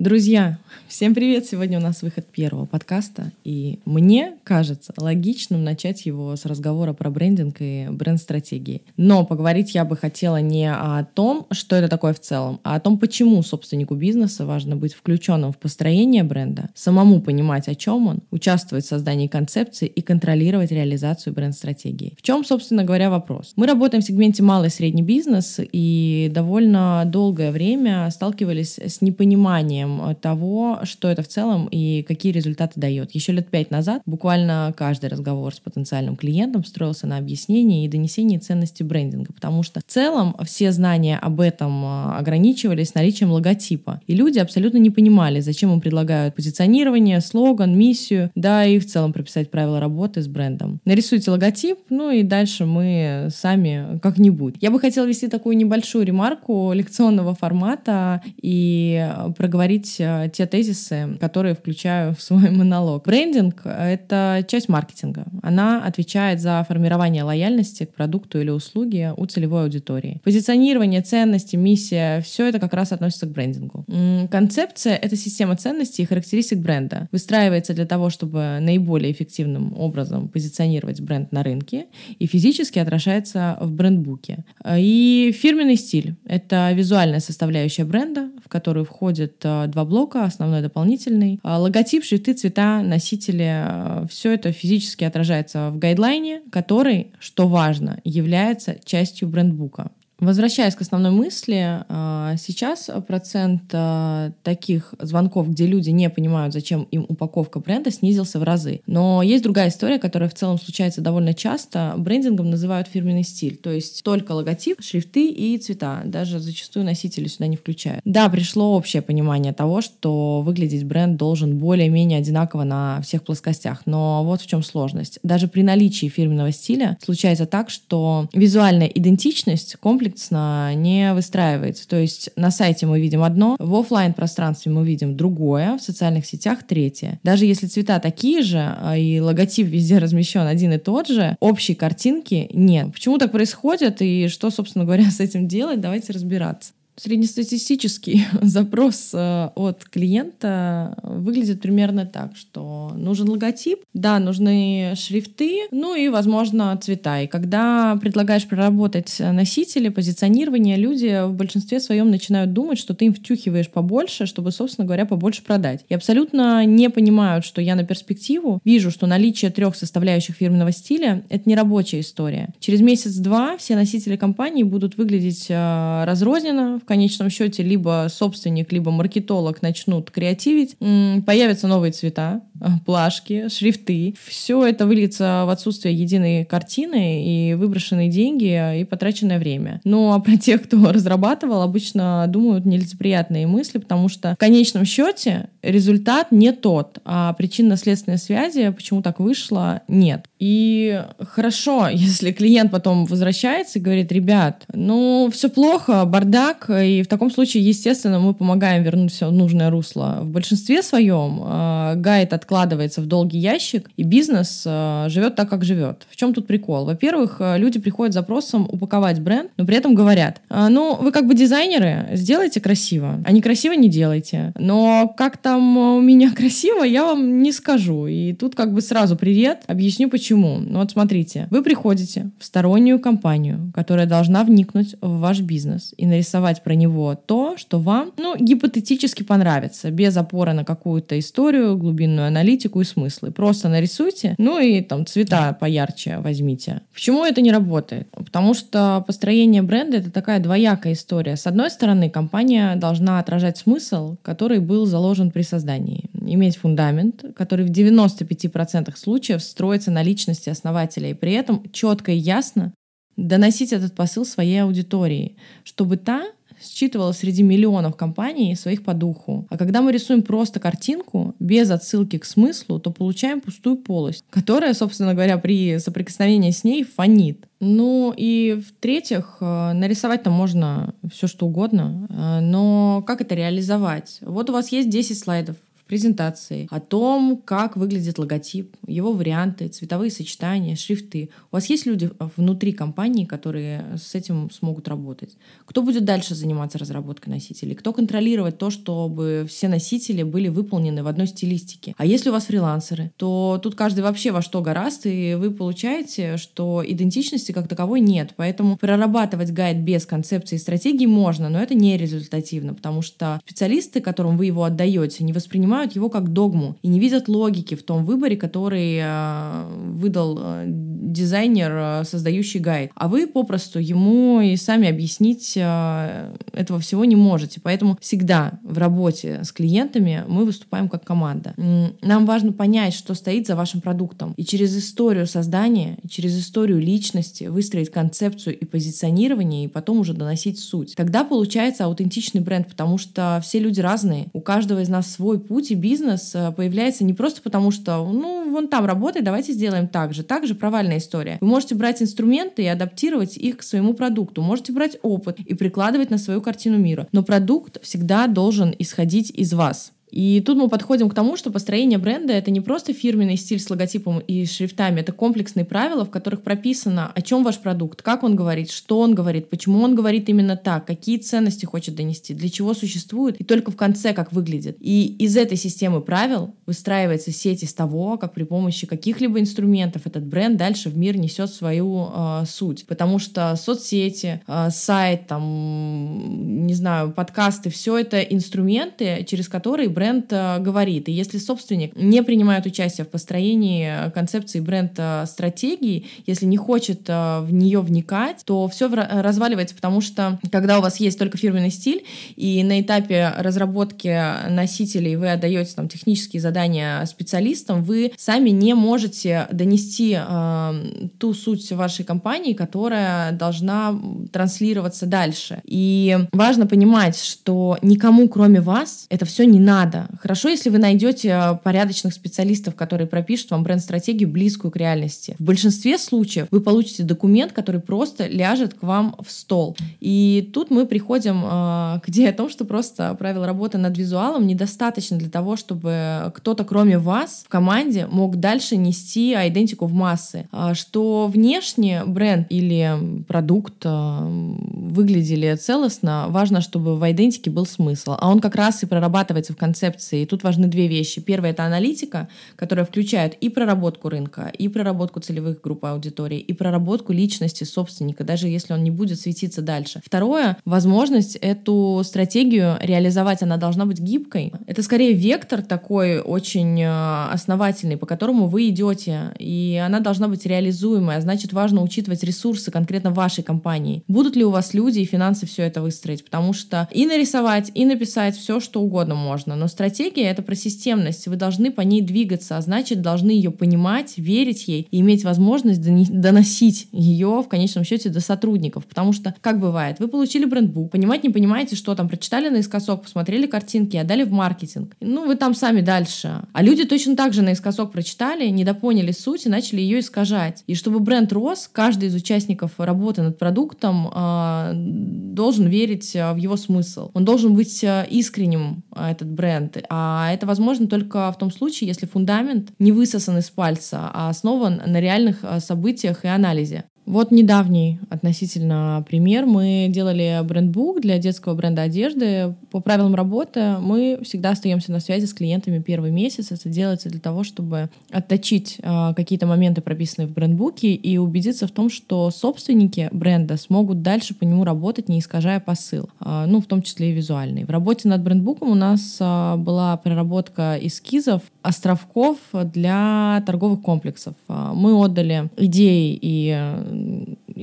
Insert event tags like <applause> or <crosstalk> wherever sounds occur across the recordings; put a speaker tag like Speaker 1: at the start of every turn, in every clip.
Speaker 1: Друзья, всем привет! Сегодня у нас выход первого подкаста, и мне кажется логичным начать его с разговора про брендинг и бренд-стратегии. Но поговорить я бы хотела не о том, что это такое в целом, а о том, почему собственнику бизнеса важно быть включенным в построение бренда, самому понимать, о чем он, участвовать в создании концепции и контролировать реализацию бренд-стратегии. В чем, собственно говоря, вопрос? Мы работаем в сегменте малый и средний бизнес, и довольно долгое время сталкивались с непониманием пониманием того, что это в целом и какие результаты дает. Еще лет пять назад буквально каждый разговор с потенциальным клиентом строился на объяснении и донесении ценности брендинга, потому что в целом все знания об этом а, ограничивались наличием логотипа. И люди абсолютно не понимали, зачем им предлагают позиционирование, слоган, миссию, да и в целом прописать правила работы с брендом. Нарисуйте логотип, ну и дальше мы сами как-нибудь. Я бы хотела вести такую небольшую ремарку лекционного формата и проговорить говорить э, те тезисы, которые включаю в свой <laughs> монолог. Брендинг — это часть маркетинга. Она отвечает за формирование лояльности к продукту или услуге у целевой аудитории. Позиционирование, ценности, миссия — все это как раз относится к брендингу. Концепция — это система ценностей и характеристик бренда. Выстраивается для того, чтобы наиболее эффективным образом позиционировать бренд на рынке и физически отражается в брендбуке. И фирменный стиль — это визуальная составляющая бренда, в которую входит э, два блока, основной дополнительный. А, логотип, шрифты, цвета, носители, а, все это физически отражается в гайдлайне, который, что важно, является частью брендбука. Возвращаясь к основной мысли, а, сейчас процент а, таких звонков, где люди не понимают, зачем им упаковка бренда, снизился в разы. Но есть другая история, которая в целом случается довольно часто. Брендингом называют фирменный стиль, то есть только логотип, шрифты и цвета. Даже зачастую носители сюда не включают. Да, пришло общее понимание того, что выглядеть бренд должен более-менее одинаково на всех плоскостях. Но вот в чем сложность. Даже при наличии фирменного стиля случается так, что визуальная идентичность комплекс комплексно не выстраивается. То есть на сайте мы видим одно, в офлайн пространстве мы видим другое, в социальных сетях третье. Даже если цвета такие же, а, и логотип везде размещен один и тот же, общей картинки нет. Почему так происходит и что, собственно говоря, <laughs> с этим делать, давайте разбираться. Среднестатистический <laughs> запрос э, от клиента выглядит примерно так, что нужен логотип, да, нужны шрифты, ну и, возможно, цвета. И когда предлагаешь проработать носители, позиционирование, люди в большинстве своем начинают думать, что ты им втюхиваешь побольше, чтобы, собственно говоря, побольше продать. И абсолютно не понимают, что я на перспективу вижу, что наличие трех составляющих фирменного стиля — это не рабочая история. Через месяц-два все носители компании будут выглядеть э, разрозненно, в конечном счете либо собственник, либо маркетолог начнут креативить, появятся новые цвета, плашки, шрифты. Все это выльется в отсутствие единой картины и выброшенные деньги и потраченное время. Ну а <laughs> про тех, кто разрабатывал, обычно думают нелицеприятные мысли, потому что в конечном счете результат не тот, а причинно-следственной связи, почему так вышло, нет. И хорошо, <laughs> если клиент потом возвращается и говорит, ребят, ну все плохо, бардак, и в таком случае, естественно, мы помогаем вернуть все в нужное русло. В большинстве своем э, гайд откладывается в долгий ящик, и бизнес э, живет так, как живет. В чем тут прикол? Во-первых, э, люди приходят с запросом упаковать бренд, но при этом говорят, э, ну, вы как бы дизайнеры, сделайте красиво, а не красиво не делайте. Но как там у меня <laughs> красиво, я вам не скажу. И тут как бы сразу привет, объясню почему. Ну вот смотрите, вы приходите в стороннюю компанию, которая должна вникнуть в ваш бизнес и нарисовать про него то, что вам, ну, гипотетически понравится, без опоры на какую-то историю, глубинную аналитику и смыслы. Просто нарисуйте, ну и там цвета поярче возьмите. Почему это не работает? Потому что построение бренда — это такая двоякая история. С одной стороны, компания должна отражать смысл, который был заложен при создании. Иметь фундамент, который в 95% случаев строится на личности основателя, и при этом четко и ясно доносить этот посыл своей аудитории, чтобы та считывала среди миллионов компаний своих по духу. А когда мы рисуем просто картинку без отсылки к смыслу, то получаем пустую полость, которая, собственно говоря, при соприкосновении с ней фонит. Ну и в-третьих, э, нарисовать там можно все что угодно, э, но как это реализовать? Вот у вас есть 10 слайдов, презентации, о том, как выглядит логотип, его варианты, цветовые сочетания, шрифты. У вас есть люди внутри компании, которые с этим смогут работать? Кто будет дальше заниматься разработкой носителей? Кто контролировать то, чтобы все носители были выполнены в одной стилистике? А если у вас фрилансеры, то тут каждый вообще во что гораст, и вы получаете, что идентичности как таковой нет. Поэтому прорабатывать гайд без концепции и стратегии можно, но это не результативно, потому что специалисты, которым вы его отдаете, не воспринимают воспринимают его как догму и не видят логики в том выборе, который э, выдал э, дизайнер, э, создающий гайд. А вы попросту ему и сами объяснить этого всего не можете. Поэтому всегда в работе с клиентами мы выступаем как команда. Нам важно понять, что стоит за вашим продуктом. И через историю создания, через историю личности выстроить концепцию и позиционирование, и потом уже доносить суть. Тогда получается аутентичный бренд, потому что все люди разные. У каждого из нас свой путь, сути, бизнес э, появляется не просто потому, что, ну, вон там работает, давайте сделаем так же. Так же провальная история. Вы можете брать инструменты и адаптировать их к своему продукту. Можете брать опыт и прикладывать на свою картину мира. Но продукт всегда должен исходить из вас. И тут мы подходим к тому, что построение бренда — это не просто фирменный стиль с логотипом и шрифтами, это комплексные правила, в которых прописано, о чем ваш продукт, как он говорит, что он говорит, почему он говорит именно так, какие ценности хочет донести, для чего существует, и только в конце как выглядит. И из этой системы правил выстраивается сеть из того, как при помощи каких-либо инструментов этот бренд дальше в мир несет свою э, суть. Потому что соцсети, э, сайт, там, не знаю, подкасты, все это инструменты, через которые э, говорит. И если собственник не принимает участие в построении э, концепции бренд-стратегии, если не хочет э, в нее вникать, то все разваливается, потому что когда у вас есть только фирменный стиль, и на этапе разработки носителей вы отдаете там технические задания специалистам, вы сами не можете донести э, ту суть вашей компании, которая должна транслироваться дальше. И важно понимать, что никому, кроме вас, это все не надо надо. Хорошо, если вы найдете э, порядочных специалистов, которые пропишут вам бренд-стратегию близкую к реальности. В большинстве случаев вы получите документ, который просто ляжет к вам в стол. И тут мы приходим э, к идее о том, что просто правила работы над визуалом недостаточно для того, чтобы кто-то, кроме вас, в команде мог дальше нести идентику в массы. А что внешне бренд или продукт э, выглядели целостно, важно, чтобы в идентике был смысл. А он как раз и прорабатывается в конце концепции. И тут важны две вещи. Первая — это аналитика, которая включает и проработку рынка, и проработку целевых групп аудитории, и проработку личности собственника, даже если он не будет светиться дальше. Второе — возможность эту стратегию реализовать. Она должна быть гибкой. Это скорее вектор такой очень э, основательный, по которому вы идете, и она должна быть реализуемая. Значит, важно учитывать ресурсы конкретно вашей компании. Будут ли у вас люди и финансы все это выстроить? Потому что и нарисовать, и написать все, что угодно можно но стратегия — это про системность. Вы должны по ней двигаться, а значит, должны ее понимать, верить ей и иметь возможность доносить ее в конечном счете до сотрудников. Потому что, как бывает, вы получили брендбук, понимать не понимаете, что там, прочитали наискосок, посмотрели картинки, отдали в маркетинг. Ну, вы там сами дальше. А люди точно так же наискосок прочитали, недопоняли суть и начали ее искажать. И чтобы бренд рос, каждый из участников работы над продуктом э, должен верить а, в его смысл. Он должен быть а, искренним, этот бренд бренд. А это возможно только в том случае, если фундамент не высосан из пальца, а основан на реальных а, событиях и анализе. Вот недавний относительно пример. Мы делали брендбук для детского бренда одежды. По правилам работы мы всегда остаемся на связи с клиентами первый месяц. Это делается для того, чтобы отточить э, какие-то моменты, прописанные в брендбуке, и убедиться в том, что собственники бренда смогут дальше по нему работать, не искажая посыл. Э, ну, в том числе и визуальный. В работе над брендбуком у нас э, была проработка эскизов островков для торговых комплексов. Мы отдали идеи и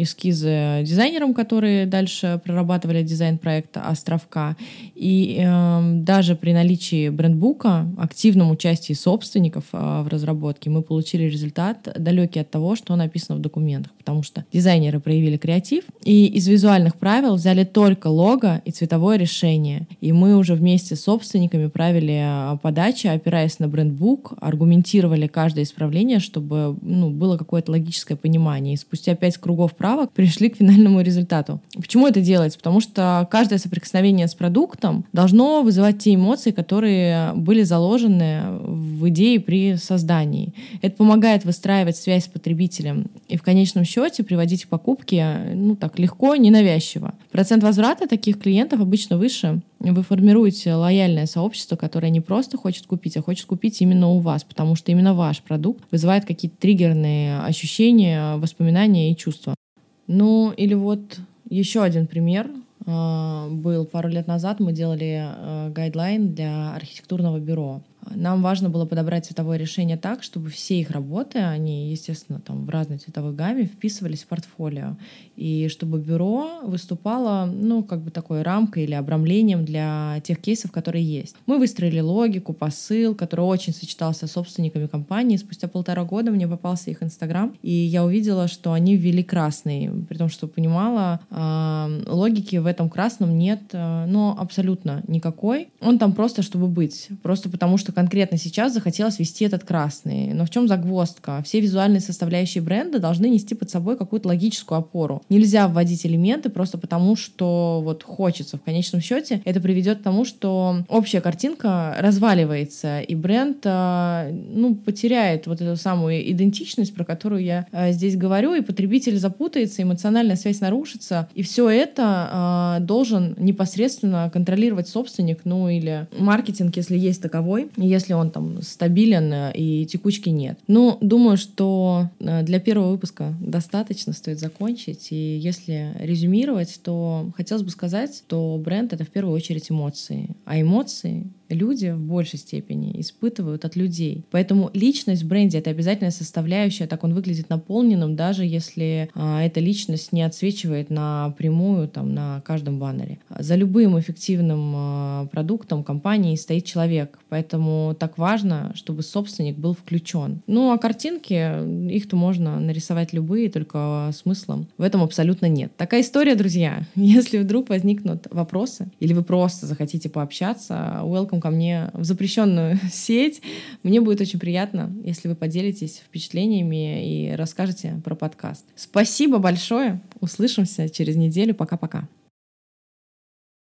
Speaker 1: эскизы дизайнерам, которые дальше прорабатывали дизайн проекта «Островка». И э, даже при наличии брендбука, активном участии собственников э, в разработке, мы получили результат далекий от того, что написано в документах, потому что дизайнеры проявили креатив, и из визуальных правил взяли только лого и цветовое решение. И мы уже вместе с собственниками правили э, подачи, опираясь на брендбук, аргументировали каждое исправление, чтобы ну, было какое-то логическое понимание. И спустя пять кругов правил поправок пришли к финальному результату. Почему это делается? Потому что каждое соприкосновение с продуктом должно вызывать те эмоции, которые были заложены в идее при создании. Это помогает выстраивать связь с потребителем и в конечном счете приводить покупки ну, так легко, ненавязчиво. Процент возврата таких клиентов обычно выше. Вы формируете лояльное сообщество, которое не просто хочет купить, а хочет купить именно у вас, потому что именно ваш продукт вызывает какие-то триггерные ощущения, воспоминания и чувства. Ну, или вот еще один пример а, был пару лет назад. Мы делали гайдлайн для архитектурного бюро. Нам важно было подобрать цветовое решение так, чтобы все их работы, они, естественно, там в разной цветовой гамме вписывались в портфолио. И чтобы бюро выступало, ну, как бы такой рамкой или обрамлением для тех кейсов, которые есть. Мы выстроили логику, посыл, который очень сочетался с собственниками компании. Спустя полтора года мне попался их Инстаграм, и я увидела, что они ввели красный, при том, что понимала, э, логики в этом красном нет, э, но абсолютно никакой. Он там просто, чтобы быть. Просто потому, что конкретно сейчас захотелось вести этот красный. Но в чем загвоздка? Все визуальные составляющие бренда должны нести под собой какую-то логическую опору. Нельзя вводить элементы просто потому, что вот хочется. В конечном счете это приведет к тому, что общая картинка разваливается, и бренд а, ну, потеряет вот эту самую идентичность, про которую я а, здесь говорю, и потребитель запутается, эмоциональная связь нарушится, и все это а, должен непосредственно контролировать собственник, ну или маркетинг, если есть таковой, если он там стабилен э, и текучки нет. Ну, думаю, что э, для первого выпуска достаточно стоит закончить. И если резюмировать, то хотелось бы сказать, что бренд — это в первую очередь эмоции. А эмоции люди в большей степени испытывают от людей. Поэтому личность в бренде — это обязательная составляющая, так он выглядит наполненным, даже если а, эта личность не отсвечивает напрямую там, на каждом баннере. За любым эффективным а, продуктом компании стоит человек, поэтому так важно, чтобы собственник был включен. Ну а картинки, их-то можно нарисовать любые, только смыслом в этом абсолютно нет. Такая история, друзья. <laughs> Если вдруг возникнут вопросы, или вы просто захотите пообщаться, welcome ко мне в запрещенную <laughs> сеть. Мне будет очень приятно, если вы поделитесь впечатлениями и расскажете про подкаст. Спасибо большое. Услышимся через неделю. Пока-пока.